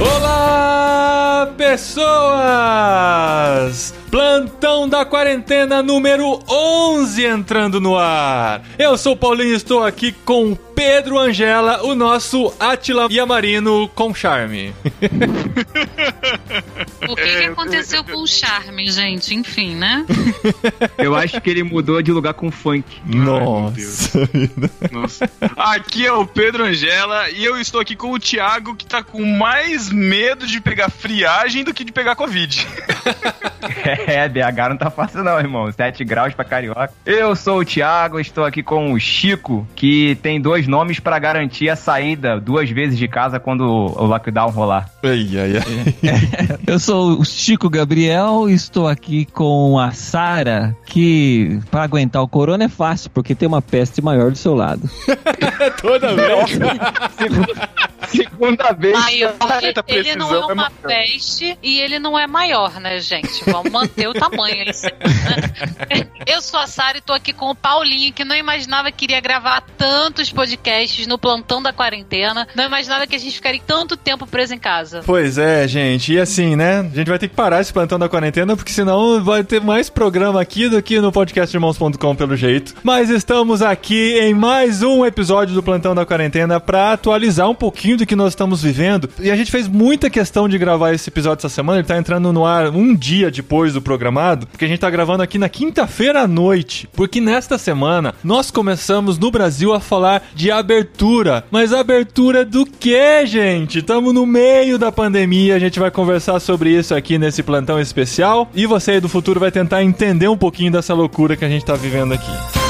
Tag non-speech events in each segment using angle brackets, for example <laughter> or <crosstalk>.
Olá, pessoas! Plantão da quarentena número 11 entrando no ar. Eu sou o Paulinho e estou aqui com Pedro Angela, o nosso Atila Yamarino com charme. O que, que aconteceu com o charme, gente? Enfim, né? Eu acho que ele mudou de lugar com funk. Nossa. Nossa. Aqui é o Pedro Angela e eu estou aqui com o Thiago que tá com mais medo de pegar friagem do que de pegar Covid. <laughs> É, BH não tá fácil não, irmão. 7 graus pra carioca. Eu sou o Thiago, estou aqui com o Chico, que tem dois nomes pra garantir a saída duas vezes de casa quando o lockdown rolar. Ai, ai, ai. <laughs> Eu sou o Chico Gabriel e estou aqui com a Sara, que para aguentar o corona é fácil, porque tem uma peste maior do seu lado. <laughs> Toda vez. Segunda vez. Maior, ele não é é uma maior. peste e ele não é maior, né, gente? Vamos manter o tamanho aí. <laughs> Eu sou a Sara e tô aqui com o Paulinho, que não imaginava que iria gravar tantos podcasts no plantão da quarentena. Não imaginava que a gente ficaria tanto tempo preso em casa. Pois é, gente. E assim, né? A gente vai ter que parar esse plantão da quarentena, porque senão vai ter mais programa aqui do que no podcastirmãos.com, pelo jeito. Mas estamos aqui em mais um episódio do plantão da quarentena para atualizar um pouquinho do que nós estamos vivendo. E a gente fez muita questão de gravar esse episódio essa semana. Ele tá entrando no ar um dia depois do programado, porque a gente tá gravando aqui na quinta-feira à noite. Porque nesta semana nós começamos no Brasil a falar de abertura. Mas abertura do que, gente? Estamos no meio da pandemia, a gente vai conversar sobre isso aqui nesse plantão especial. E você aí do futuro vai tentar entender um pouquinho dessa loucura que a gente tá vivendo aqui.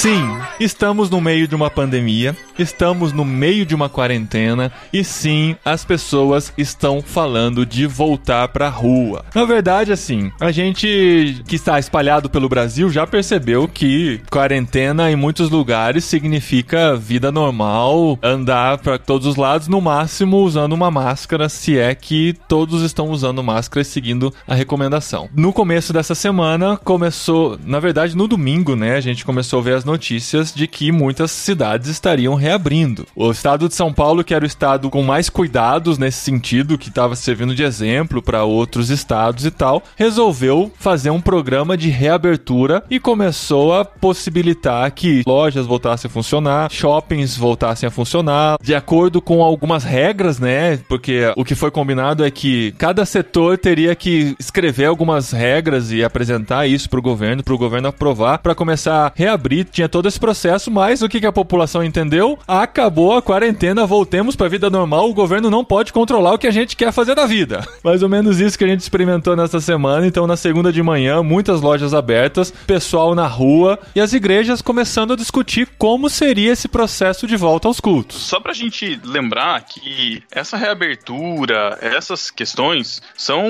Sim, estamos no meio de uma pandemia, estamos no meio de uma quarentena e sim, as pessoas estão falando de voltar pra rua. Na verdade, assim, a gente que está espalhado pelo Brasil já percebeu que quarentena em muitos lugares significa vida normal, andar pra todos os lados, no máximo usando uma máscara, se é que todos estão usando máscara e seguindo a recomendação. No começo dessa semana, começou, na verdade, no domingo, né, a gente começou a ver as notícias de que muitas cidades estariam reabrindo. O estado de São Paulo, que era o estado com mais cuidados nesse sentido, que estava servindo de exemplo para outros estados e tal, resolveu fazer um programa de reabertura e começou a possibilitar que lojas voltassem a funcionar, shoppings voltassem a funcionar, de acordo com algumas regras, né? Porque o que foi combinado é que cada setor teria que escrever algumas regras e apresentar isso para o governo, para o governo aprovar, para começar a reabrir. Tinha todo esse processo, mas o que, que a população entendeu? Acabou a quarentena, voltemos para a vida normal. O governo não pode controlar o que a gente quer fazer da vida. <laughs> Mais ou menos isso que a gente experimentou nessa semana. Então, na segunda de manhã, muitas lojas abertas, pessoal na rua e as igrejas começando a discutir como seria esse processo de volta aos cultos. Só pra gente lembrar que essa reabertura, essas questões são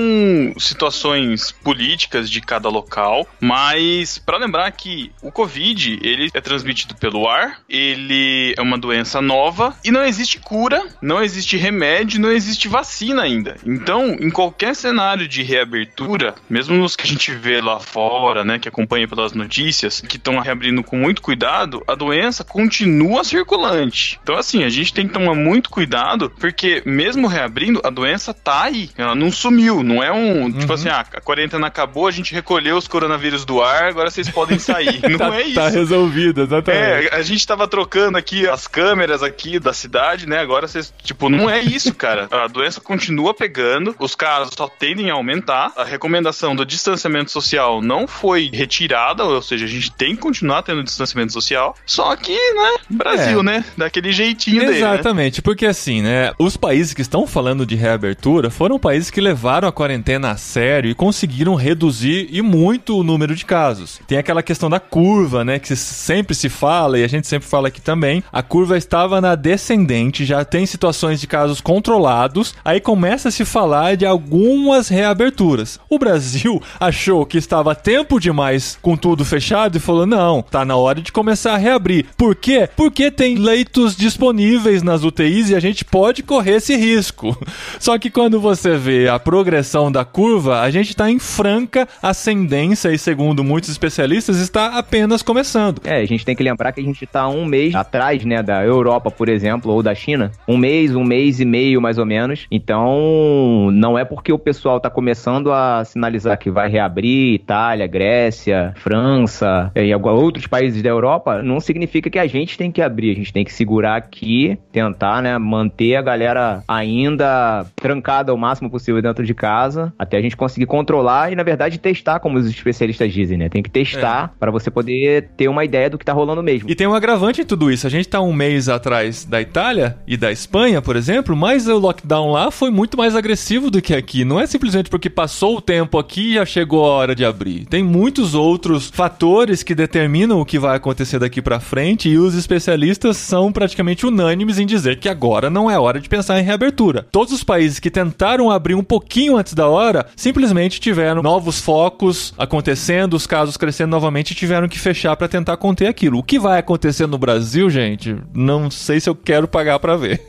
situações políticas de cada local, mas pra lembrar que o Covid, ele é transmitido pelo ar, ele é uma doença nova e não existe cura, não existe remédio, não existe vacina ainda. Então, em qualquer cenário de reabertura, mesmo nos que a gente vê lá fora, né, que acompanha pelas notícias, que estão reabrindo com muito cuidado, a doença continua circulante. Então, assim, a gente tem que tomar muito cuidado, porque mesmo reabrindo, a doença tá aí. Ela não sumiu, não é um, tipo assim, ah, a quarentena acabou, a gente recolheu os coronavírus do ar, agora vocês podem sair. <laughs> Não tá, é isso. Tá resolvido, exatamente. É, a gente tava trocando aqui as câmeras aqui da cidade, né? Agora vocês, tipo, não é isso, cara. A doença continua pegando, os casos só tendem a aumentar. A recomendação do distanciamento social não foi retirada, ou seja, a gente tem que continuar tendo distanciamento social. Só que, né, Brasil, É. né? Daquele jeitinho dele. Né? Exatamente, porque assim, né? Os países que estão falando de reabertura foram países que levaram a quarentena a sério e conseguiram reduzir e muito o número de casos. Tem aquela questão da curva, né? Que sempre se fala e a gente sempre fala aqui também. A curva estava na descendente, já tem situações de casos controlados, aí começa a se falar de algumas reaberturas. O Brasil <laughs> achou que estava tempo demais com tudo fechado e falou: não, tá na hora de começar a reabrir. Por quê? Porque tem leitos disponíveis nas UTIs e a gente pode correr esse risco. <laughs> Só que quando você vê a progressão da curva, a gente está em franca ascendência e, segundo muitos especialistas, está apenas começando. É, a gente tem que lembrar que a gente tá um mês atrás, né, da Europa, por exemplo, ou da China. Um mês, um mês e meio, mais ou menos. Então, não é porque o pessoal tá começando a sinalizar que vai reabrir Itália, Grécia, França e alguns outros países da Europa, não significa que a gente tem que abrir. A gente tem que segurar aqui, tentar, né, manter a galera ainda trancada o máximo possível dentro de casa, até a gente conseguir controlar e, na verdade, testar, como os especialistas dizem, né? Tem que testar para você poder ter uma ideia do que tá rolando mesmo. E tem um agravante em tudo isso. A gente tá um mês atrás da Itália e da Espanha, por exemplo, mas o lockdown lá foi muito mais agressivo do que aqui. Não é simplesmente porque passou o tempo aqui e já chegou a hora de abrir. Tem muitos outros fatores que determinam o que vai acontecer daqui para frente e os especialistas são praticamente unânimes em dizer que agora não é hora de pensar em reabertura. Todos os países que tentaram abrir um pouquinho antes da hora simplesmente tiveram novos focos acontecendo, os casos crescendo novamente e tiveram que fechar para tentar conter aquilo. O que vai acontecer no Brasil, gente, não sei se eu quero pagar para ver. <laughs>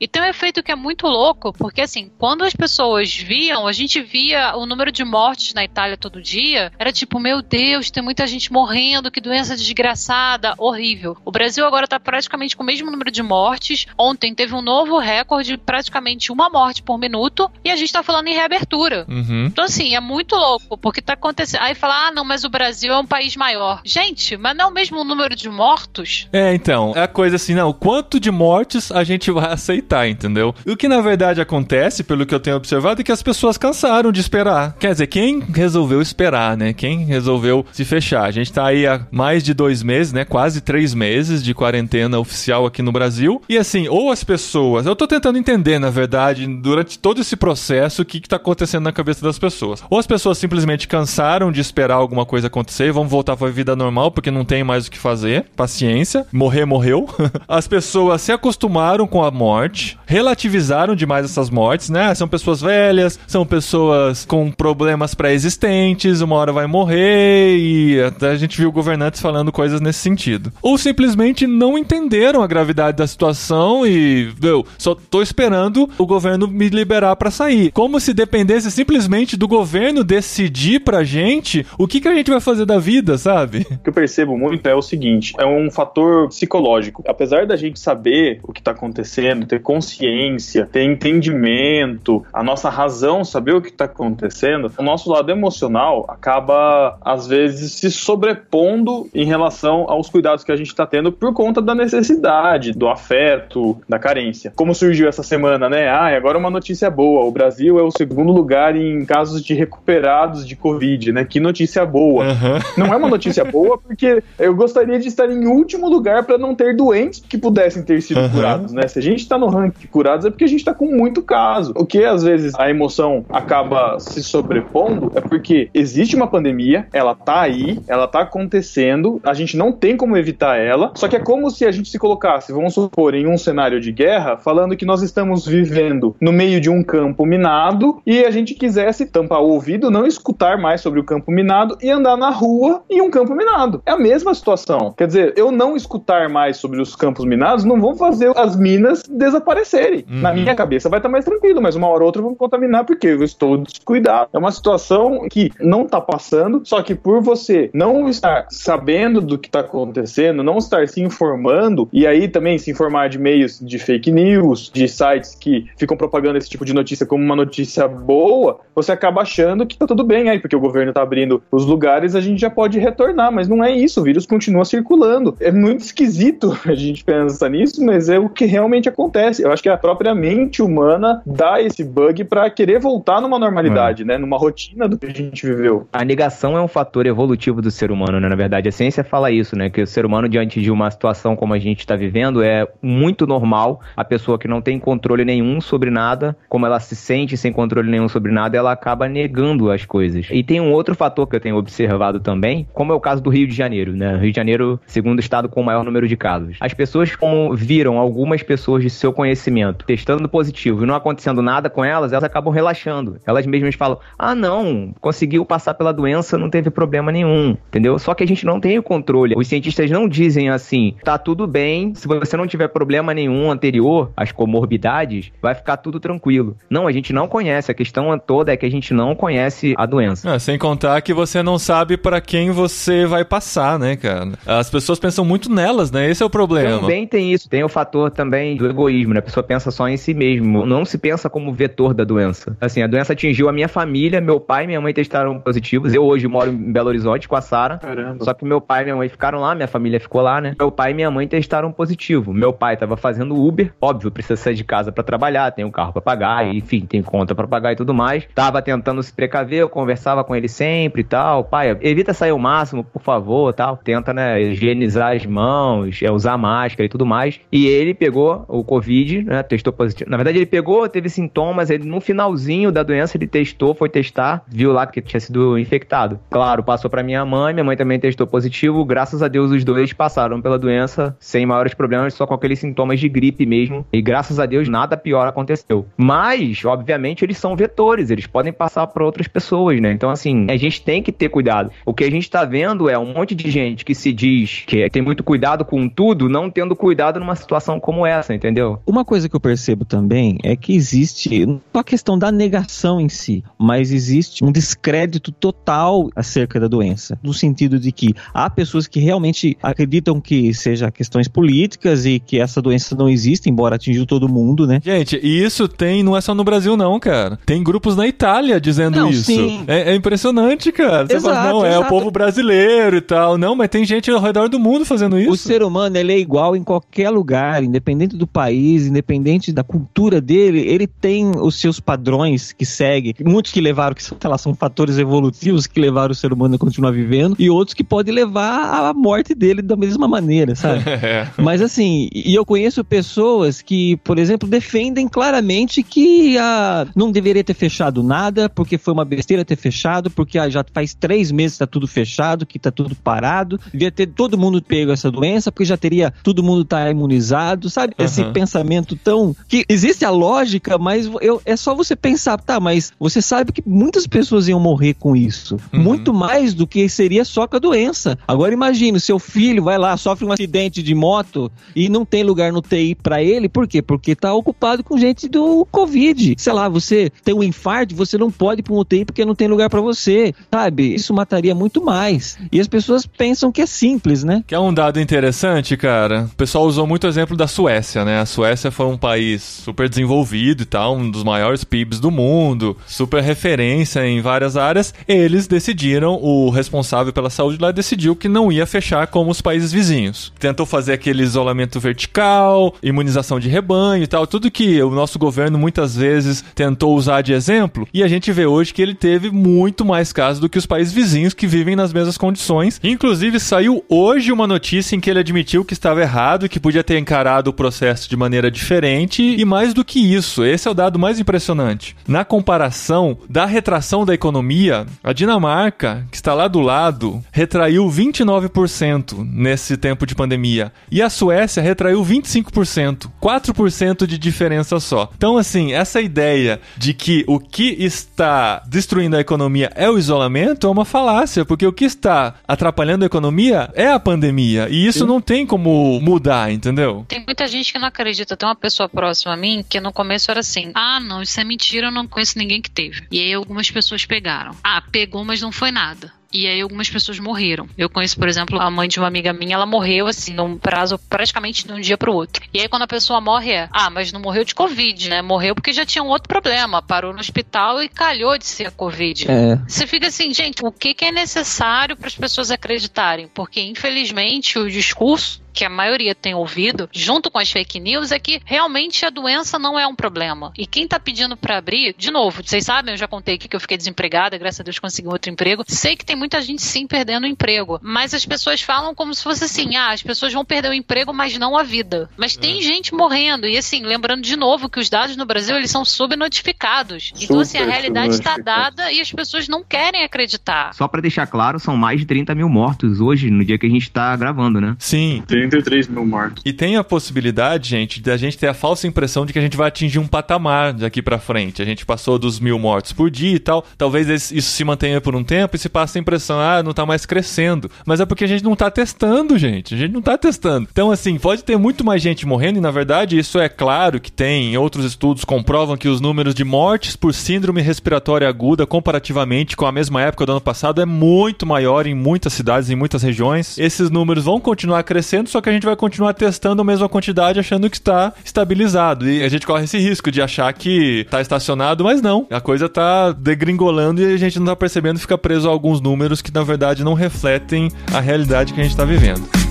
E tem um efeito que é muito louco, porque assim, quando as pessoas viam, a gente via o número de mortes na Itália todo dia, era tipo, meu Deus, tem muita gente morrendo, que doença desgraçada, horrível. O Brasil agora tá praticamente com o mesmo número de mortes. Ontem teve um novo recorde, praticamente uma morte por minuto, e a gente tá falando em reabertura. Uhum. Então, assim, é muito louco, porque tá acontecendo. Aí fala, ah, não, mas o Brasil é um país maior. Gente, mas não é o mesmo número de mortos? É, então, é a coisa assim, não, quanto de mortes a gente vai aceitar, entendeu? O que na verdade acontece, pelo que eu tenho observado, é que as pessoas cansaram de esperar. Quer dizer, quem resolveu esperar, né? Quem resolveu se fechar? A gente tá aí há mais de dois meses, né? Quase três meses de quarentena oficial aqui no Brasil. E assim, ou as pessoas. Eu tô tentando entender, na verdade, durante todo esse processo, o que, que tá acontecendo na cabeça das pessoas. Ou as pessoas simplesmente cansaram de esperar alguma coisa acontecer e vão voltar pra vida normal porque não tem mais o que fazer. Paciência. Morrer, morreu. <laughs> As pessoas se acostumaram com a morte, relativizaram demais essas mortes, né? São pessoas velhas, são pessoas com problemas pré-existentes, uma hora vai morrer e até a gente viu governantes falando coisas nesse sentido. Ou simplesmente não entenderam a gravidade da situação e, eu só tô esperando o governo me liberar pra sair. Como se dependesse simplesmente do governo decidir pra gente o que, que a gente vai fazer da vida, sabe? O que eu percebo muito é o seguinte: é um fator psicológico. Apesar da gente saber o que está acontecendo, ter consciência, ter entendimento, a nossa razão saber o que está acontecendo, o nosso lado emocional acaba, às vezes, se sobrepondo em relação aos cuidados que a gente está tendo por conta da necessidade, do afeto, da carência. Como surgiu essa semana, né? Ah, agora uma notícia boa: o Brasil é o segundo lugar em casos de recuperados de Covid, né? Que notícia boa. Aham. Não é uma notícia boa, porque eu gostaria de estar em último lugar para não ter doentes que pudessem ter sido Aham. curados, né? Se a gente tá no ranking de curados é porque a gente tá com muito caso. O que às vezes a emoção acaba se sobrepondo é porque existe uma pandemia, ela tá aí, ela tá acontecendo, a gente não tem como evitar ela, só que é como se a gente se colocasse, vamos supor, em um cenário de guerra, falando que nós estamos vivendo no meio de um campo minado e a gente quisesse tampar o ouvido, não escutar mais sobre o campo minado e andar na rua em um campo minado. É a mesma situação. Quer dizer, eu não escutar mais sobre os campos minados não vão fazer as minas desaparecerem. Uhum. Na minha cabeça vai estar mais tranquilo, mas uma hora ou outra me contaminar porque eu estou descuidado. É uma situação que não tá passando, só que por você não estar sabendo do que tá acontecendo, não estar se informando, e aí também se informar de meios de fake news, de sites que ficam propagando esse tipo de notícia como uma notícia boa, você acaba achando que tá tudo bem aí, porque o governo tá abrindo os lugares, a gente já pode retornar, mas não é isso, o vírus continua circulando. É muito esquisito <laughs> a gente pensar nisso, mas é o que realmente acontece. Eu acho que a própria mente humana dá esse bug pra querer voltar numa normalidade, né? Numa rotina do que a gente viveu. A negação é um fator evolutivo do ser humano, né? Na verdade, a ciência fala isso, né? Que o ser humano, diante de uma situação como a gente está vivendo, é muito normal a pessoa que não tem controle nenhum sobre nada, como ela se sente sem controle nenhum sobre nada, ela acaba negando as coisas. E tem um outro fator que eu tenho observado também, como é o caso do Rio de Janeiro, né? Rio de Janeiro, segundo estado com o maior número de casos. As pessoas, como viram algumas pessoas de seu conhecimento testando positivo e não acontecendo nada com elas, elas acabam relaxando. Elas mesmas falam: ah, não, conseguiu passar pela doença, não teve problema nenhum, entendeu? Só que a gente não tem o controle. Os cientistas não dizem assim: tá tudo bem, se você não tiver problema nenhum anterior, as comorbidades, vai ficar tudo tranquilo. Não, a gente não conhece. A questão toda é que a gente não conhece a doença. Ah, sem contar que você não sabe pra quem você vai passar, né, cara? As pessoas pensam muito nelas, né? Esse é o problema. Também tem isso, tem o fator também do egoísmo, né? A pessoa pensa só em si mesmo, não se pensa como vetor da doença. Assim, a doença atingiu a minha família, meu pai e minha mãe testaram positivos. Eu hoje moro em Belo Horizonte com a Sara. Caramba. Só que meu pai e minha mãe ficaram lá, minha família ficou lá, né? Meu pai e minha mãe testaram positivo. Meu pai tava fazendo Uber, óbvio, precisa sair de casa pra trabalhar, tem um carro pra pagar, enfim, tem conta pra pagar e tudo mais. Tava tentando se precaver, eu conversava com ele sempre e tal. Pai, evita sair o máximo, por favor, tal. Tenta, né, higienizar as mãos, é, usar máscara e tudo mais. E ele pegou o Covid, né, testou positivo. Na verdade, ele pegou, teve sintomas, ele no finalzinho da doença ele testou, foi testar, viu lá que tinha sido infectado. Claro, passou pra minha mãe, minha mãe também testou positivo. Graças a Deus, os dois passaram pela doença sem maiores problemas, só com aqueles sintomas de gripe mesmo. E graças a Deus, nada pior aconteceu. Mas, obviamente, eles são vetores, eles podem passar para outras pessoas, né? Então, assim, a gente tem que ter cuidado. O que a gente tá vendo é um monte de gente que se diz que tem muito cuidado com tudo, não tendo cuidado numa situação como essa, entendeu? Uma coisa que eu percebo também é que existe, não a questão da negação em si, mas existe um descrédito total acerca da doença. No sentido de que há pessoas que realmente acreditam que seja questões políticas e que essa doença não existe, embora atingiu todo mundo, né? Gente, e isso tem, não é só no Brasil, não, cara. Tem grupos na Itália dizendo Não, isso. sim. É, é impressionante, cara. Você fala, Exato, não, é o exato. povo brasileiro e tal. Não, mas tem gente ao redor do mundo fazendo isso. O ser humano ele é igual em qualquer lugar, independente do país, independente da cultura dele, ele tem os seus padrões que segue. Muitos que levaram, que são, sei lá, são fatores evolutivos que levaram o ser humano a continuar vivendo, e outros que podem levar à morte dele da mesma maneira, sabe? <laughs> É. Mas assim, e eu conheço pessoas que, por exemplo, defendem claramente que ah, não deveria ter fechado nada, porque foi uma besteira ter fechado, porque ah, já faz três meses que tá tudo fechado, que tá tudo parado. Devia ter todo mundo pego essa doença, porque já teria todo mundo tá imunizado, sabe? Esse Aham. pensamento tão. que existe a lógica, mas eu, é só você pensar, tá, mas você sabe que muitas pessoas iam morrer com isso. Uhum. Muito mais do que seria só com a doença. Agora imagine, seu filho vai lá, sofre um acidente de moto e não tem lugar no TI pra ele, por quê? Porque tá ocupado com gente do Covid. Sei lá, você tem um infarto, você não pode ir pra um UTI porque não tem lugar pra você, sabe? Isso mataria muito mais. E as pessoas pensam que é simples, né? Que é um dado interessante, cara. O pessoal usou muito o exemplo da Suécia, né? A Suécia foi um país super desenvolvido e tal, um dos maiores PIBs do mundo, super referência em várias áreas. Eles decidiram, o responsável pela saúde lá decidiu que não ia fechar como os países vizinhos. Tentou fazer aquele isolamento vertical, imunização de rebanho e tal, tudo que o nosso governo muitas vezes tentou usar de exemplo. E a gente vê hoje que ele teve muito mais casos do que os países vizinhos que vivem nas mesmas condições. Inclusive, saiu hoje uma notícia em que ele admitiu que estava errado, que podia ter encarado o processo de maneira diferente. E mais do que isso, esse é o dado mais impressionante. Na comparação da retração da economia, a Dinamarca, que está lá do lado, retraiu 29% nesse tempo de pandemia. E a Suécia retraiu 25%. 4% de diferença só. Então, assim, essa ideia de que o que está destruindo a economia é o isolamento é uma falácia, porque o que está atrapalhando a economia é a pandemia. E isso não tem como mudar, entendeu? Tem muita gente que não acredita. Tem uma pessoa próxima a mim que no começo era assim: ah, não, isso é mentira, eu não conheço ninguém que teve. E aí algumas pessoas pegaram. Ah, pegou, mas não foi nada. E aí algumas pessoas morreram. Eu conheço, por exemplo, a mãe de uma amiga minha, ela morreu assim, num prazo praticamente de um dia pro outro. E aí quando a pessoa morre é, ah, mas não morreu de Covid, né? Morreu porque já tinha um outro problema. Parou no hospital e calhou de ser a Covid. É. Você fica assim, gente, o que, que é necessário para as pessoas acreditarem? Porque, infelizmente, o discurso que a maioria tem ouvido, junto com as fake news, é que realmente a doença não é um problema. E quem tá pedindo para abrir, de novo, vocês sabem, eu já contei aqui que eu fiquei desempregada, graças a Deus consegui um outro emprego. Sei que tem muita gente sim perdendo o emprego, mas as pessoas falam como se fosse assim: ah, as pessoas vão perder o emprego, mas não a vida. Mas tem gente morrendo. E assim, lembrando de novo que os dados no Brasil eles são subnotificados. Então, assim, a Super realidade está dada e as pessoas não querem acreditar. Só pra deixar claro, são mais de 30 mil mortos hoje, no dia que a gente tá gravando, né? Sim. Sim, 83 mil mortos. E tem a possibilidade, gente, da gente ter a falsa impressão de que a gente vai atingir um patamar daqui pra frente. A gente passou dos mil mortos por dia e tal. Talvez isso se mantenha por um tempo e se passa a impressão, ah, não tá mais crescendo. Mas é porque a gente não tá testando, gente. A gente não tá testando. Então, assim, pode ter muito mais gente morrendo e, na verdade, isso é claro que tem. Outros estudos comprovam que os números de mortes por síndrome respiratória aguda, comparativamente com a mesma época do ano passado, é muito maior em muitas cidades, em muitas regiões. Esses números vão continuar crescendo, só que a gente vai continuar testando a mesma quantidade, achando que está estabilizado. E a gente corre esse risco de achar que está estacionado, mas não. A coisa tá degringolando e a gente não tá percebendo fica preso a alguns números que, na verdade, não refletem a realidade que a gente tá vivendo.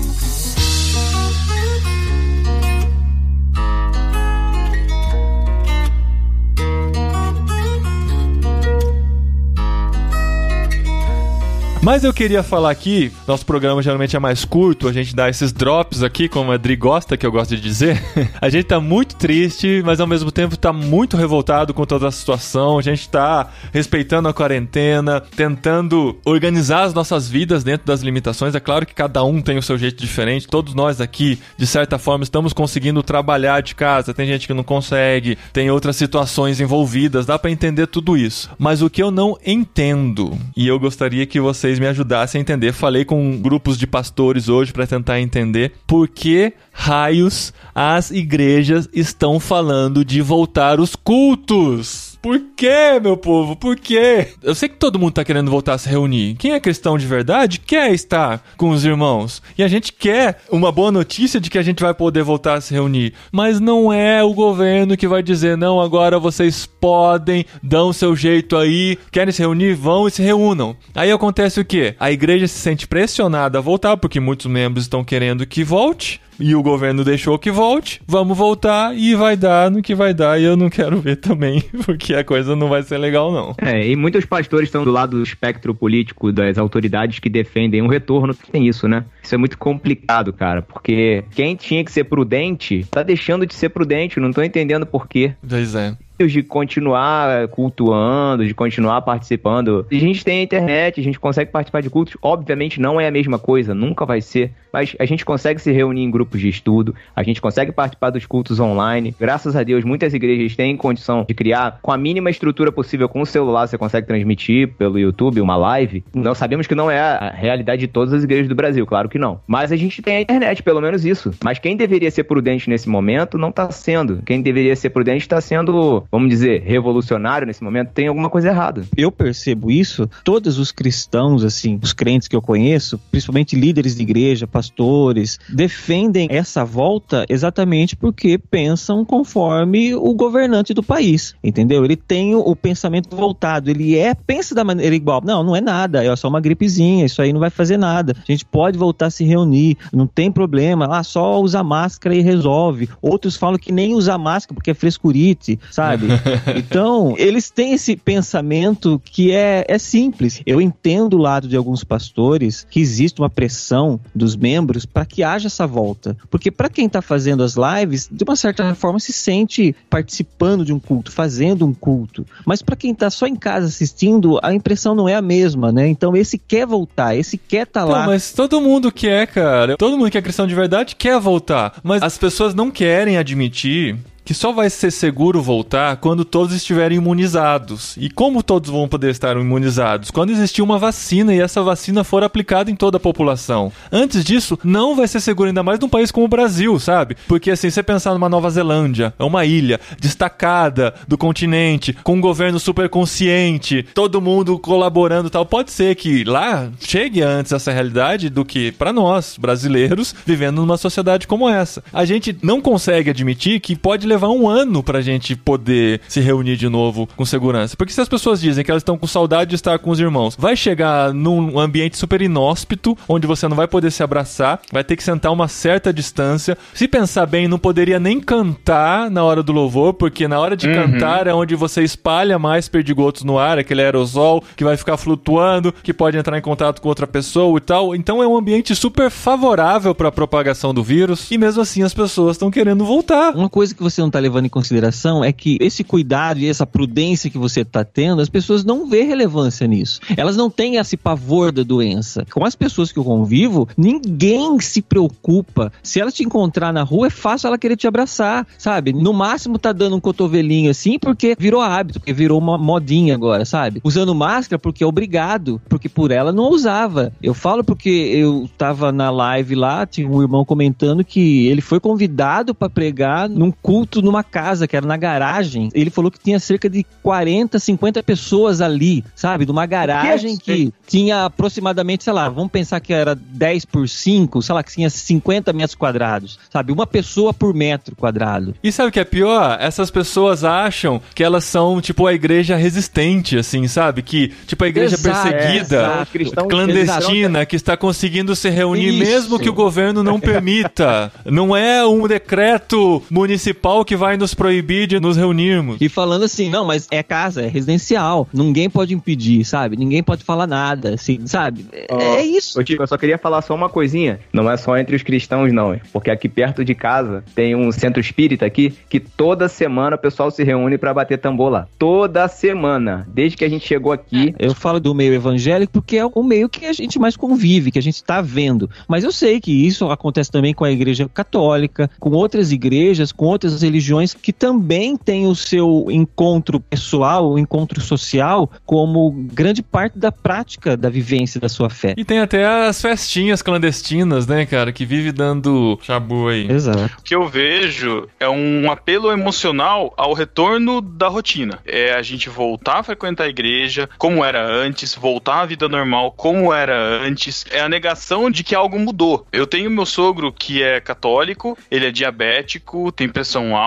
Mas eu queria falar aqui, nosso programa geralmente é mais curto, a gente dá esses drops aqui, como a Dri gosta, que eu gosto de dizer. <laughs> a gente tá muito triste, mas ao mesmo tempo tá muito revoltado com toda a situação. A gente tá respeitando a quarentena, tentando organizar as nossas vidas dentro das limitações. É claro que cada um tem o seu jeito diferente. Todos nós aqui, de certa forma, estamos conseguindo trabalhar de casa. Tem gente que não consegue, tem outras situações envolvidas, dá pra entender tudo isso. Mas o que eu não entendo, e eu gostaria que vocês me ajudassem a entender, falei com grupos de pastores hoje pra tentar entender por que raios as igrejas estão falando de voltar os cultos. Por quê, meu povo? Por quê? Eu sei que todo mundo tá querendo voltar a se reunir. Quem é cristão de verdade quer estar com os irmãos. E a gente quer uma boa notícia de que a gente vai poder voltar a se reunir. Mas não é o governo que vai dizer, não, agora vocês podem, dão seu jeito aí, querem se reunir, vão e se reúnam. Aí acontece o quê? A igreja se sente pressionada a voltar, porque muitos membros estão querendo que volte. E o governo deixou que volte, vamos voltar e vai dar no que vai dar. E eu não quero ver também, <laughs> porque a coisa não vai ser legal, não. É, e muitos pastores estão do lado do espectro político das autoridades que defendem um retorno. Tem isso, né? Isso é muito complicado, cara, porque quem tinha que ser prudente tá deixando de ser prudente, não tô entendendo por quê. Pois é. De continuar cultuando, de continuar participando. A gente tem a internet, a gente consegue participar de cultos. Obviamente não é a mesma coisa, nunca vai ser. Mas a gente consegue se reunir em grupos de estudo, a gente consegue participar dos cultos online. Graças a Deus, muitas igrejas têm condição de criar com a mínima estrutura possível com o celular, você consegue transmitir pelo YouTube uma live. Nós sabemos que não é a realidade de todas as igrejas do Brasil, claro que não. Mas a gente tem a internet, pelo menos isso. Mas quem deveria ser prudente nesse momento não tá sendo. Quem deveria ser prudente está sendo, vamos dizer, revolucionário nesse momento. Tem alguma coisa errada. Eu percebo isso, todos os cristãos, assim, os crentes que eu conheço, principalmente líderes de igreja, pastores, defendem essa volta exatamente porque pensam conforme o governante do país, entendeu? Ele tem o, pensamento voltado, ele é, pensa da maneira igual. Não, não é nada, é só uma gripezinha, isso aí não vai fazer nada. A gente pode voltar a se reunir, não tem problema, ah, só usar máscara e resolve. Outros falam que nem usar máscara porque é frescurite, sabe? <laughs> Então, eles têm esse pensamento que é, é simples. Eu entendo o lado de alguns pastores que existe uma pressão dos membros para que haja essa volta. Porque para quem está fazendo as lives, de uma certa forma se sente participando de um culto, fazendo um culto. Mas para quem está só em casa assistindo, a impressão não é a mesma, né? Então esse quer voltar, esse quer estar tá lá. Não, mas todo mundo quer, cara. Todo mundo que é cristão de verdade quer voltar. Mas as pessoas não querem admitir que só vai ser seguro voltar quando todos estiverem imunizados. E como todos vão poder estar imunizados? Quando existir uma vacina e essa vacina for aplicada em toda a população. Antes disso, não vai ser seguro ainda mais num país como o Brasil, sabe? Porque assim, você pensar numa Nova Zelândia, é uma ilha destacada do continente, com um governo super consciente, todo mundo colaborando e tal, pode ser que lá chegue antes essa realidade do que para nós, brasileiros, vivendo numa sociedade como essa. A gente não consegue admitir que pode levar um ano pra gente poder se reunir de novo com segurança. Porque se as pessoas dizem que elas estão com saudade de estar com os irmãos, vai chegar num ambiente super inóspito, onde você não vai poder se abraçar, vai ter que sentar uma certa distância. Se pensar bem, não poderia nem cantar na hora do louvor, porque na hora de Uhum. cantar é onde você espalha mais perdigotos no ar, aquele aerosol que vai ficar flutuando, que pode entrar em contato com outra pessoa e tal. Então é um ambiente super favorável para a propagação do vírus, e mesmo assim as pessoas estão querendo voltar. Uma coisa que você não tá levando em consideração é que esse cuidado e essa prudência que você tá tendo, as pessoas não vê relevância nisso. Elas não têm esse pavor da doença. Com as pessoas que eu convivo, ninguém se preocupa. Se ela te encontrar na rua, é fácil ela querer te abraçar, sabe? No máximo tá dando um cotovelinho assim, porque virou hábito, porque virou uma modinha agora, sabe? Usando máscara porque é obrigado, porque por ela não usava. Eu falo porque eu tava na live lá, tinha um irmão comentando que ele foi convidado para pregar num culto numa casa, que era na garagem. Ele falou que tinha cerca de 40, 50 pessoas ali, sabe? Numa garagem que tinha aproximadamente, sei lá, vamos pensar que era 10 por 5, sei lá, que tinha 50 metros quadrados, sabe? Uma pessoa por metro quadrado. E sabe o que é pior? Essas pessoas acham que elas são, tipo, a igreja resistente, assim, sabe? Que, tipo, a igreja Exato, perseguida, é, clandestina, que está conseguindo se reunir Isso. mesmo que o governo não permita. Não é um decreto municipal que vai nos proibir de nos reunirmos. E falando assim, não, mas é casa, é residencial. Ninguém pode impedir, sabe? Ninguém pode falar nada, assim, sabe? É, Ó, é isso. Ô, Tico, eu só queria falar só uma coisinha. Não é só entre os cristãos, não. é. Porque aqui perto de casa tem um centro espírita aqui que toda semana o pessoal se reúne pra bater tambor lá. Toda semana. Desde que a gente chegou aqui. Eu falo do meio evangélico porque é o meio que a gente mais convive, que a gente tá vendo. Mas eu sei que isso acontece também com a igreja católica, com outras igrejas, com outras religiões que também têm o seu encontro pessoal, o encontro social, como grande parte da prática da vivência da sua fé. E tem até as festinhas clandestinas, né, cara, que vive dando chabu aí. Exato. O que eu vejo é um apelo emocional ao retorno da rotina. É a gente voltar a frequentar a igreja como era antes, voltar à vida normal como era antes. É a negação de que algo mudou. Eu tenho meu sogro que é católico, ele é diabético, tem pressão alta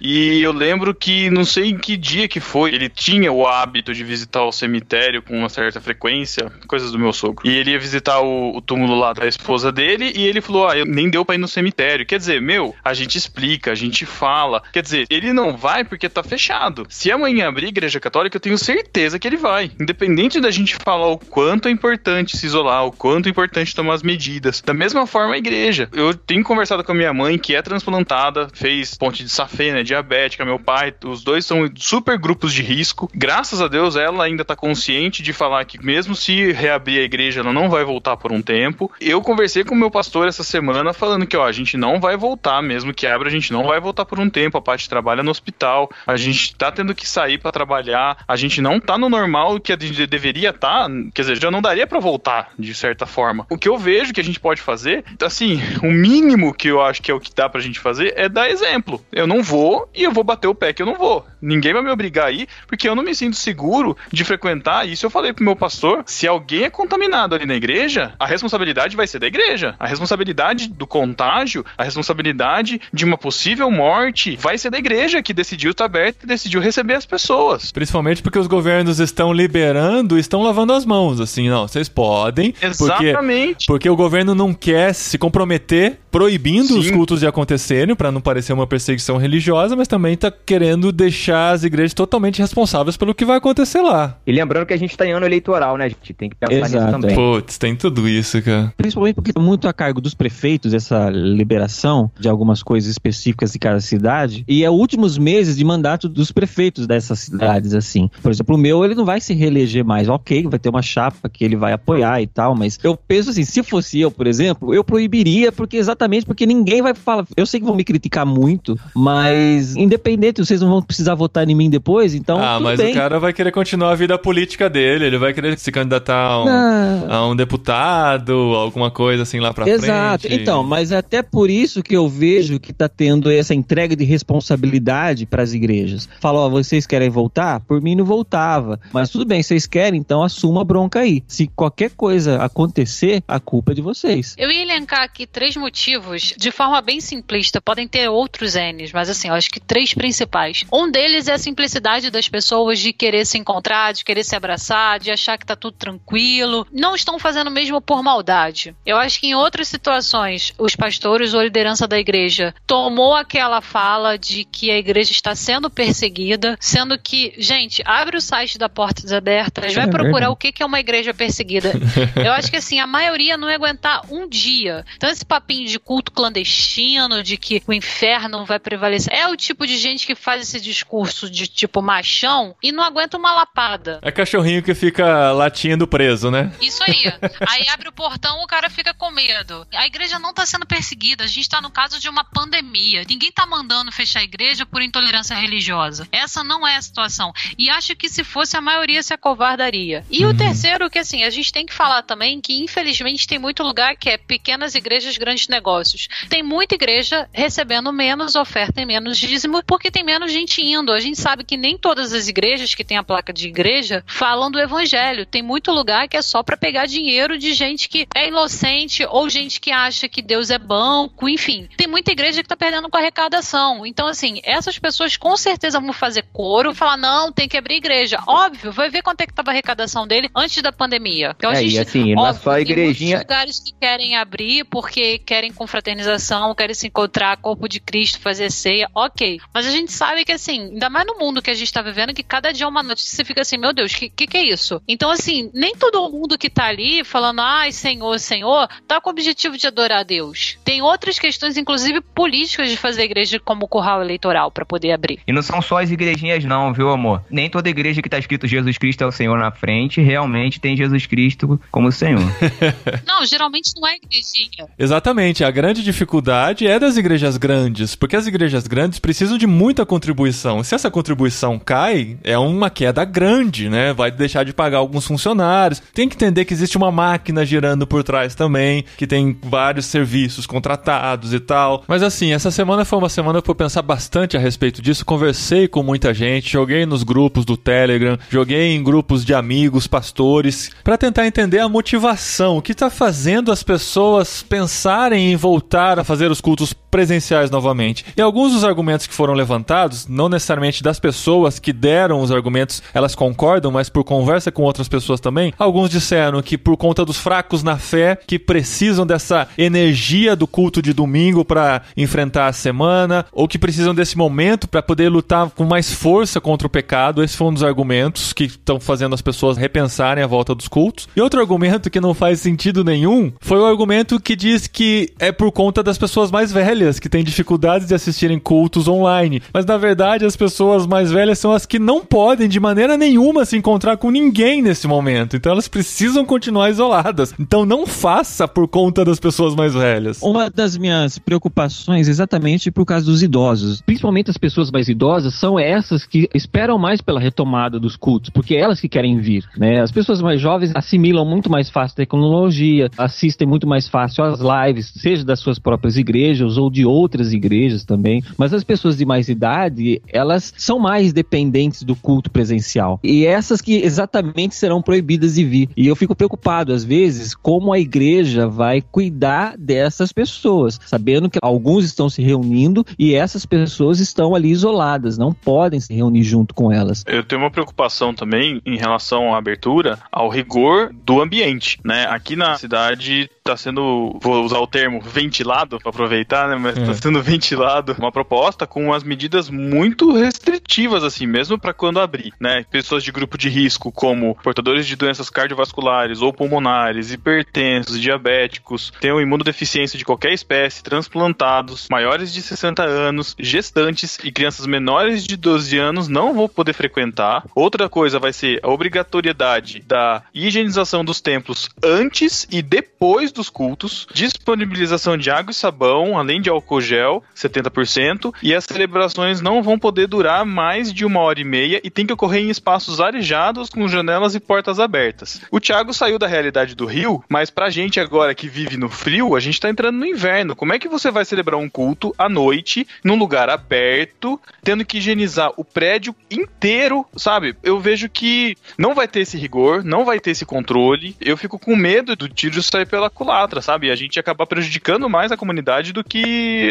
e eu lembro que não sei em que dia que foi, ele tinha o hábito de visitar o cemitério com uma certa frequência, coisas do meu sogro. E ele ia visitar o, o túmulo lá da esposa dele e ele falou: "Ah, nem deu pra ir no cemitério". Quer dizer, meu, a gente explica, a gente fala. Quer dizer, ele não vai porque tá fechado. Se amanhã abrir a igreja católica, eu tenho certeza que ele vai. Independente da gente falar o quanto é importante se isolar, o quanto é importante tomar as medidas. Da mesma forma a igreja. Eu tenho conversado com a minha mãe, que é transplantada, fez ponte de safena, diabética, meu pai, os dois são super grupos de risco. Graças a Deus, ela ainda tá consciente de falar que mesmo se reabrir a igreja, ela não vai voltar por um tempo. Eu conversei com o meu pastor essa semana falando que, ó, a gente não vai voltar, mesmo que abra, a gente não vai voltar por um tempo. A parte trabalha no hospital, a gente tá tendo que sair pra trabalhar, a gente não tá no normal que a gente deveria tá, quer dizer, já não daria pra voltar, de certa forma. O que eu vejo que a gente pode fazer, assim, o mínimo que eu acho que é o que dá pra gente fazer é dar exemplo. Eu não vou e eu vou bater o pé que eu não vou. Ninguém vai me obrigar a ir, porque eu não me sinto seguro de frequentar. Isso eu falei pro meu pastor. Se alguém é contaminado ali na igreja, a responsabilidade vai ser da igreja. A responsabilidade do contágio, a responsabilidade de uma possível morte, vai ser da igreja que decidiu estar aberta e decidiu receber as pessoas. Principalmente porque os governos estão liberando, estão lavando as mãos, assim, não, vocês podem, porque Exatamente. porque o governo não quer se comprometer proibindo Sim. os cultos de acontecerem pra não parecer uma perseguição religiosa, mas também tá querendo deixar as igrejas totalmente responsáveis pelo que vai acontecer lá. E lembrando que a gente tá em ano eleitoral, né, gente? Tem que pensar nisso Exato, também. é. Putz, tem tudo isso, cara. Principalmente porque é muito a cargo dos prefeitos essa liberação de algumas coisas específicas de cada cidade. E é últimos meses de mandato dos prefeitos dessas cidades, assim. Por exemplo, o meu, ele não vai se reeleger mais. Ok, vai ter uma chapa que ele vai apoiar e tal, mas eu penso assim, se fosse eu, por exemplo, eu proibiria, porque exatamente porque ninguém vai falar. Eu sei que vão me criticar muito, mas independente, vocês não vão precisar votar em mim depois, então. ah, tudo mas bem. o cara vai querer continuar a vida política dele, ele vai querer se candidatar a um, Não. a um deputado, alguma coisa assim lá pra Exato. frente. Então, mas é até por isso que eu vejo que tá tendo essa entrega de responsabilidade para as igrejas. Fala, ó, vocês querem voltar? Por mim não voltava. Mas tudo bem, vocês querem, então assuma a bronca aí. Se qualquer coisa acontecer, a culpa é de vocês. Eu ia elencar aqui três motivos, de forma bem simplista, podem ter outros Mas assim, eu acho que três principais. Um deles é a simplicidade das pessoas de querer se encontrar, de querer se abraçar, de achar que tá tudo tranquilo. Não estão fazendo mesmo por maldade. Eu acho que em outras situações, os pastores ou a liderança da igreja tomou aquela fala de que a igreja está sendo perseguida, sendo que, gente, abre o site da Portas Abertas, vai É procurar o que é uma igreja perseguida. <laughs> Eu acho que assim, a maioria não ia aguentar um dia. Então, esse papinho de de culto clandestino, de que o inferno vai prevalecer. É o tipo de gente que faz esse discurso de tipo machão e não aguenta uma lapada. É cachorrinho que fica latindo preso, né? Isso aí. Aí abre o portão, o cara fica com medo. A igreja não tá sendo perseguida. A gente tá no caso de uma pandemia. Ninguém tá mandando fechar a igreja por intolerância religiosa. Essa não é a situação. E acho que se fosse a maioria se acovardaria. E o terceiro, que assim, a gente tem que falar também que infelizmente tem muito lugar que é pequenas igrejas, grandes negócios. Tem muita igreja recebendo menos oferta e menos dízimo porque tem menos gente indo. A gente sabe que nem todas as igrejas que têm a placa de igreja falam do evangelho. Tem muito lugar que é só para pegar dinheiro de gente que é inocente ou gente que acha que Deus é banco, enfim. Tem muita igreja que tá perdendo com a arrecadação. Então, assim, essas pessoas com certeza vão fazer coro, falar, não, tem que abrir igreja. Óbvio, vai ver quanto é que tava a arrecadação dele antes da pandemia. Então, a É, e gente, assim, não é óbvio, só a tem igrejinha- muitos lugares que querem abrir porque querem confraternização, querem se encontrar, corpo de Cristo, fazer ceia, ok. Mas a gente sabe que, assim, ainda mais no mundo que a gente tá vivendo, que cada dia é uma notícia você fica assim, meu Deus, que, que que é isso? Então, assim, nem todo mundo que tá ali falando, ai, Senhor, Senhor, tá com o objetivo de adorar a Deus. Tem outras questões, inclusive políticas, de fazer a igreja como curral eleitoral para poder abrir. E não são só as igrejinhas não, viu, amor? Nem toda igreja que tá escrito Jesus Cristo é o Senhor na frente, realmente tem Jesus Cristo como Senhor. <laughs> Não, geralmente não é igrejinha. Exatamente, a grande dificuldade é das igrejas grandes, porque as igrejas grandes precisam de muita contribuição. Se essa contribuição cai, é uma queda grande, né? Vai deixar de pagar alguns funcionários. Tem que entender que existe uma máquina girando por trás também, que tem vários serviços contratados e tal. Mas assim, essa semana foi uma semana que eu pensar bastante a respeito disso. Conversei com muita gente, joguei nos grupos do Telegram, joguei em grupos de amigos, pastores, para tentar entender a motivação, o que está fazendo as pessoas pensarem em voltar a fazer os cultos presenciais novamente. E alguns dos argumentos que foram levantados, não necessariamente das pessoas que deram os argumentos, elas concordam, mas por conversa com outras pessoas também, alguns disseram que por conta dos fracos na fé, que precisam dessa energia do culto de domingo para enfrentar a semana, ou que precisam desse momento para poder lutar com mais força contra o pecado. Esse foi um dos argumentos que estão fazendo as pessoas repensarem a volta dos cultos. E outro argumento que não faz sentido nenhum foi o argumento que diz que é por conta das pessoas mais velhas que têm dificuldades de assistirem cultos online. Mas na verdade, as pessoas mais velhas são as que não podem de maneira nenhuma se encontrar com ninguém nesse momento. Então elas precisam continuar isoladas. Então não faça por conta das pessoas mais velhas. Uma das minhas preocupações exatamente por causa dos idosos. Principalmente as pessoas mais idosas são essas que esperam mais pela retomada dos cultos, porque é elas que querem vir, né? As pessoas mais jovens assimilam muito mais fácil a tecnologia, assistem muito mais fácil às lives, seja das suas próprias igrejas ou de outras igrejas também. Mas as pessoas de mais idade, elas são mais dependentes do culto presencial. E essas que exatamente serão proibidas de vir. E eu fico preocupado, às vezes, como a igreja vai cuidar dessas pessoas, sabendo que alguns estão se reunindo e essas pessoas estão ali isoladas, não podem se reunir junto com elas. Eu tenho uma preocupação também em relação à abertura, ao rigor do ambiente, né? Aqui na cidade está sendo, vou usar o termo ventilado para aproveitar, né? Mas está É. sendo ventilado uma proposta com as medidas muito restritivas, assim, mesmo para quando abrir, né? Pessoas de grupo de risco, como portadores de doenças cardiovasculares ou pulmonares, hipertensos, diabéticos, tenham imunodeficiência de qualquer espécie, transplantados, maiores de 60 anos, gestantes e crianças menores de 12 anos não vão poder frequentar. Outra coisa vai ser a obrigatoriedade da higienização dos templos antes e depois dos cultos, disponibilização de água e sabão, além de álcool gel, 70%, e as celebrações não vão poder durar mais de uma hora e meia e tem que ocorrer em espaços arejados com janelas e portas abertas. O Thiago saiu da realidade do Rio, mas pra gente agora que vive no frio, a gente tá entrando no inverno. Como é que você vai celebrar um culto à noite, num lugar aberto, tendo que higienizar o prédio inteiro, sabe? Eu vejo que não vai ter esse rigor, não vai ter esse controle. Eu fico com medo do tiro sair pela culatra, sabe? A gente acabar prejudicando mais a comunidade do que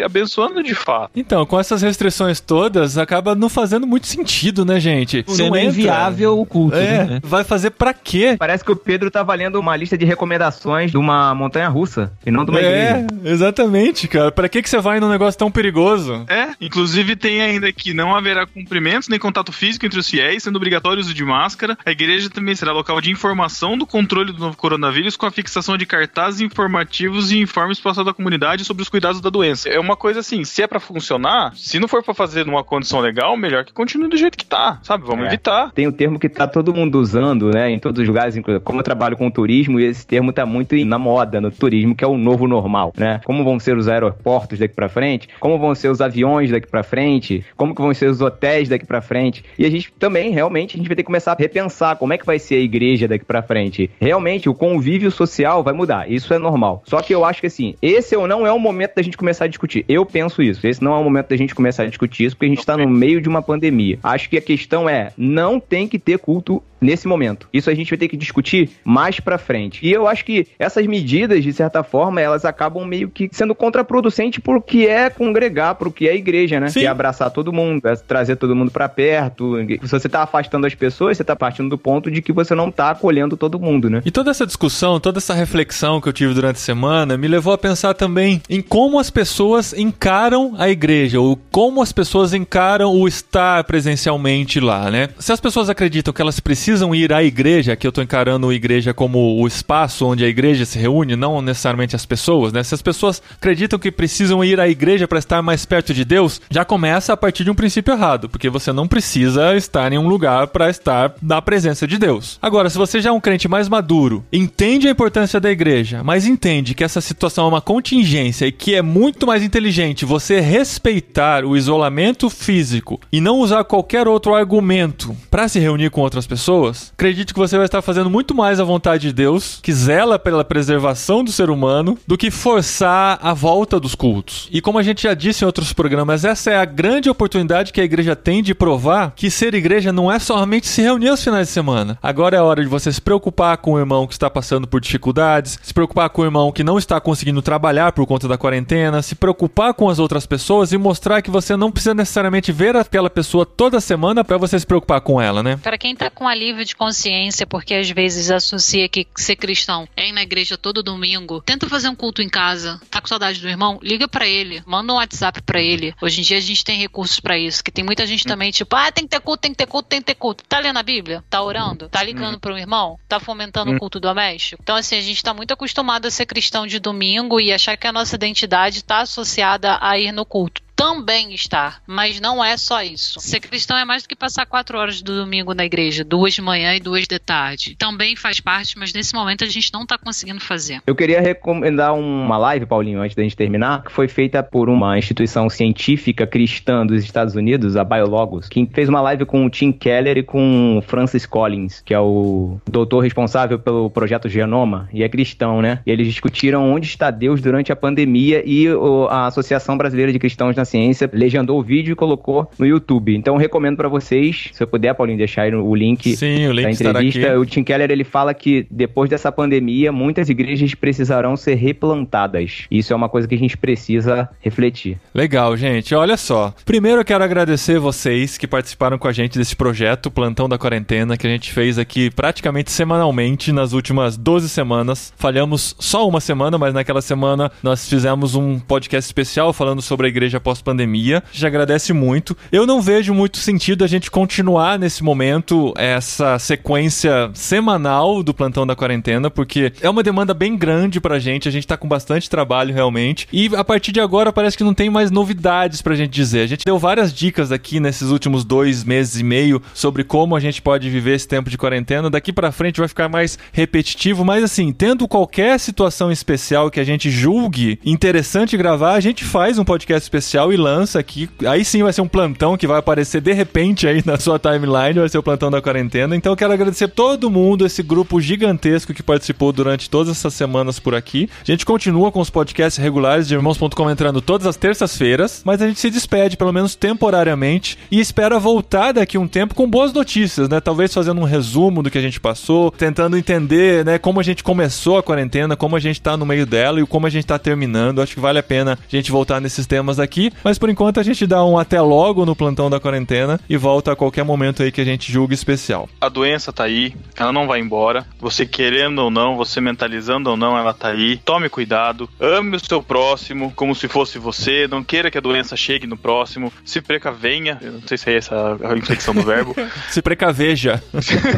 abençoando de fato. Então, com essas restrições todas, acaba não fazendo muito sentido, né, gente? Sendo Não entra. inviável o culto, É, né? vai fazer pra quê? Parece que o Pedro tá valendo uma lista de recomendações de uma montanha russa e não de uma É, igreja. exatamente, cara. Pra que, que você vai num negócio tão perigoso? É, inclusive tem ainda que não haverá cumprimentos nem contato físico entre os fiéis, sendo obrigatório o uso de máscara. A igreja também será local de informação do controle do novo coronavírus com a fixação de cartazes informativos e informes passados à comunidade sobre os cuidados da doença. É uma coisa assim, se é pra funcionar, se não for pra fazer numa condição legal, melhor que continue do jeito que tá, sabe? Vamos É. evitar. Tem o termo que tá todo mundo usando, né, em todos os lugares, inclusive, como eu trabalho com turismo, e esse termo tá muito na moda no turismo, que é o novo normal, né? Como vão ser os aeroportos daqui pra frente, como vão ser os aviões daqui pra frente, como que vão ser os hotéis daqui pra frente. E a gente também, realmente, a gente vai ter que começar a repensar como é que vai ser a igreja daqui pra frente. Realmente, o convívio social vai mudar, isso é normal. Só que eu acho que assim, esse ou não é o momento da gente começar a discutir. Eu penso isso. Esse não é o momento da gente começar a discutir isso, porque a gente tá no meio de uma pandemia. Acho que a questão é, não tem que ter culto nesse momento. Isso a gente vai ter que discutir mais pra frente. E eu acho que essas medidas, de certa forma, elas acabam meio que sendo contraproducentes pro que é congregar, pro que é igreja, né? Sim. Que é abraçar todo mundo, é trazer todo mundo pra perto. Se você tá afastando as pessoas, você tá partindo do ponto de que você não tá acolhendo todo mundo, né? E toda essa discussão, toda essa reflexão que eu tive durante a semana me levou a pensar também em como as pessoas encaram a igreja, ou como as pessoas encaram o estar presencialmente lá, né? Se as pessoas acreditam que elas precisam ir à igreja, que eu tô encarando a igreja como o espaço onde a igreja se reúne, não necessariamente as pessoas, né? Se as pessoas acreditam que precisam ir à igreja para estar mais perto de Deus, já começa a partir de um princípio errado, porque você não precisa estar em um lugar para estar na presença de Deus. Agora, se você já é um crente mais maduro, entende a importância da igreja, mas entende que essa situação é uma contingência e que é muito mais inteligente você respeitar o isolamento físico e não usar qualquer outro argumento para se reunir com outras pessoas, acredite que você vai estar fazendo muito mais a vontade de Deus, que zela pela preservação do ser humano, do que forçar a volta dos cultos. E como a gente já disse em outros programas, essa é a grande oportunidade que a igreja tem de provar que ser igreja não é somente se reunir aos finais de semana. Agora é hora de você se preocupar com o irmão que está passando por dificuldades, se preocupar com o irmão que não está conseguindo trabalhar por conta da quarentena, se preocupar com as outras pessoas e mostrar que você não precisa necessariamente ver aquela pessoa toda semana para você se preocupar com ela, né? Para quem tá com alívio de consciência, porque às vezes associa que ser cristão é ir na igreja todo domingo, tenta fazer um culto em casa, tá com saudade do irmão, liga pra ele, manda um WhatsApp pra ele. Hoje em dia a gente tem recursos pra isso, que tem muita gente também tipo, ah, tem que ter culto, tem que ter culto, tem que ter culto. Tá lendo a Bíblia? Tá orando? Tá ligando pro irmão? Tá fomentando o culto doméstico? Então assim, a gente tá muito acostumado a ser cristão de domingo e achar que a nossa identidade tá associada a ir no culto também está, mas não é só isso. Ser cristão é mais do que passar quatro horas do domingo na igreja, duas de manhã e duas de tarde. Também faz parte, mas nesse momento a gente não está conseguindo fazer. Eu queria recomendar uma live, Paulinho, antes da gente terminar, que foi feita por uma instituição científica cristã dos Estados Unidos, a Biologos, que fez uma live com o Tim Keller e com o Francis Collins, que é o doutor responsável pelo projeto Genoma, e é cristão, né? E eles discutiram onde está Deus durante a pandemia e a Associação Brasileira de Cristãos na Ciência legendou o vídeo e colocou no YouTube. Então eu recomendo pra vocês, se eu puder, Paulinho, deixar aí o link Sim, o link da entrevista, o Tim Keller ele fala que depois dessa pandemia, muitas igrejas precisarão ser replantadas. Isso é uma coisa que a gente precisa refletir. Legal, gente. Olha só. Primeiro eu quero agradecer vocês que participaram com a gente desse projeto Plantão da Quarentena que a gente fez aqui praticamente semanalmente nas últimas 12 semanas. Falhamos só uma semana, mas naquela semana nós fizemos um podcast especial falando sobre a igreja pós-pandemia. Gente agradece muito. Eu não vejo muito sentido a gente continuar nesse momento essa sequência semanal do Plantão da Quarentena, porque é uma demanda bem grande pra gente. A gente tá com bastante trabalho realmente. E a partir de agora parece que não tem mais novidades pra gente dizer. A gente deu várias dicas aqui nesses últimos dois meses e meio sobre como a gente pode viver esse tempo de quarentena. Daqui pra frente vai ficar mais repetitivo, mas assim, tendo qualquer situação especial que a gente julgue interessante gravar, a gente faz um podcast especial e lança aqui. Aí sim vai ser um plantão que vai aparecer de repente aí na sua timeline, vai ser o plantão da quarentena. Então eu quero agradecer todo mundo, esse grupo gigantesco que participou durante todas essas semanas por aqui. A gente continua com os podcasts regulares de irmãos.com entrando todas as terças-feiras, mas a gente se despede, pelo menos temporariamente, e espera voltar daqui um tempo com boas notícias, né? Talvez fazendo um resumo do que a gente passou, tentando entender, né, como a gente começou a quarentena, como a gente tá no meio dela e como a gente tá terminando. Acho que vale a pena a gente voltar nesses temas aqui. Mas por enquanto a gente dá um até logo no plantão da quarentena e volta a qualquer momento aí que a gente julgue especial. A doença tá aí, ela não vai embora. Você querendo ou não, você mentalizando ou não, ela tá aí. Tome cuidado, ame o seu próximo como se fosse você. Não queira que a doença chegue no próximo. Se precavenha. Eu não sei se é essa a inflexão do verbo. <laughs> Se precaveja.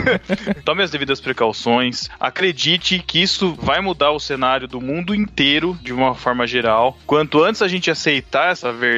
<laughs> Tome as devidas precauções. Acredite que isso vai mudar o cenário do mundo inteiro de uma forma geral. Quanto antes a gente aceitar essa verdade,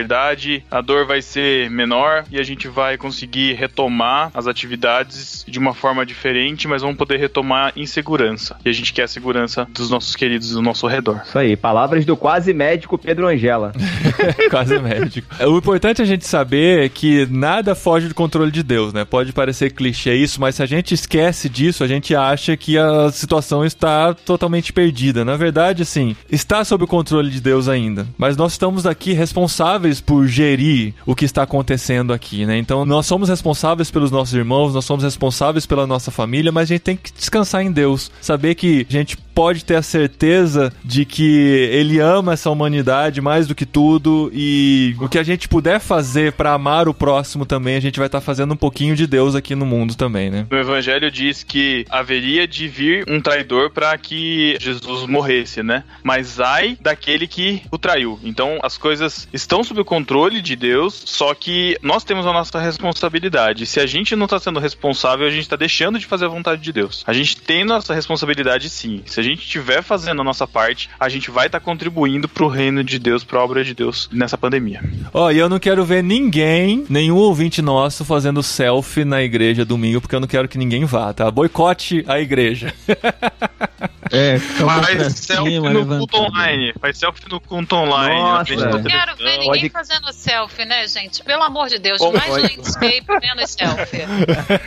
a dor vai ser menor e a gente vai conseguir retomar as atividades de uma forma diferente, mas vamos poder retomar em segurança. E a gente quer a segurança dos nossos queridos do nosso redor. Isso aí, palavras do quase médico Pedro Angela. <laughs> Quase médico. O importante é a gente saber que nada foge do controle de Deus, né? Pode parecer clichê isso, mas se a gente esquece disso, a gente acha que a situação está totalmente perdida. Na verdade, assim, está sob o controle de Deus ainda. Mas nós estamos aqui responsáveis por gerir o que está acontecendo aqui, né? Então, nós somos responsáveis pelos nossos irmãos, nós somos responsáveis pela nossa família, mas a gente tem que descansar em Deus. Saber que a gente pode ter a certeza de que ele ama essa humanidade mais do que tudo e o que a gente puder fazer para amar o próximo também, a gente vai estar fazendo um pouquinho de Deus aqui no mundo também, né? No Evangelho diz que haveria de vir um traidor para que Jesus morresse, né? Mas ai daquele que o traiu. Então as coisas estão sob o controle de Deus, só que nós temos a nossa responsabilidade. Se a gente não está sendo responsável, a gente está deixando de fazer a vontade de Deus. A gente tem nossa responsabilidade sim. Se a gente estiver fazendo a nossa parte, a gente vai estar contribuindo pro reino de Deus, pra obra de Deus nessa pandemia. Ó, e eu não quero ver ninguém, nenhum ouvinte nosso fazendo selfie na igreja domingo, porque eu não quero que ninguém vá, tá? Boicote a igreja. <laughs> É, Faz selfie cima, no culto online. Faz selfie no culto online. Nossa. Eu Não quero ver ninguém Pode- fazendo selfie, né, gente? Pelo amor de Deus, Bom, mais pode. landscape menos selfie.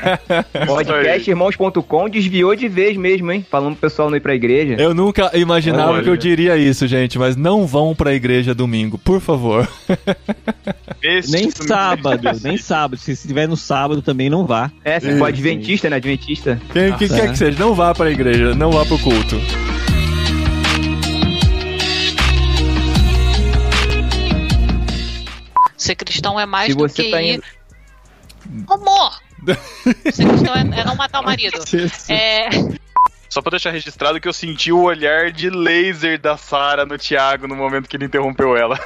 <laughs> Podcastirmãos.com desviou de vez mesmo, hein? Falando pro pessoal não ir pra igreja. Eu nunca imaginava Olha. que eu diria isso, gente, mas não vão pra igreja domingo, por favor. <laughs> Esse Nem tipo sábado, <laughs> nem sábado. Se estiver no sábado também não vá. É, se for Adventista, né? Adventista. Quem, quem quer é. que seja, não vá pra igreja, não vá pro culto. Ser cristão é mais Se do você que tá ir. Amor! <laughs> Ser cristão é, é não matar o marido. É, Só pra deixar registrado que eu senti o olhar de laser da Sara no Thiago no momento que ele interrompeu ela.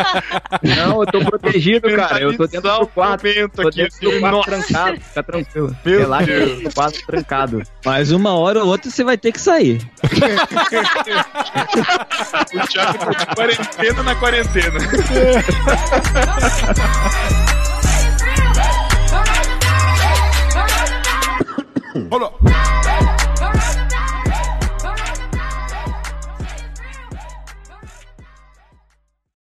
<laughs> Não, eu tô protegido, cara. Eu tô dentro do quarto. Tô aqui, dentro do quarto trancado. Fica tranquilo. Meu Relaxa, Deus. eu tô quarto trancado. Mas uma hora ou outra você vai ter que sair. <laughs> O Thiago tá de quarentena na quarentena. <laughs> Hold up.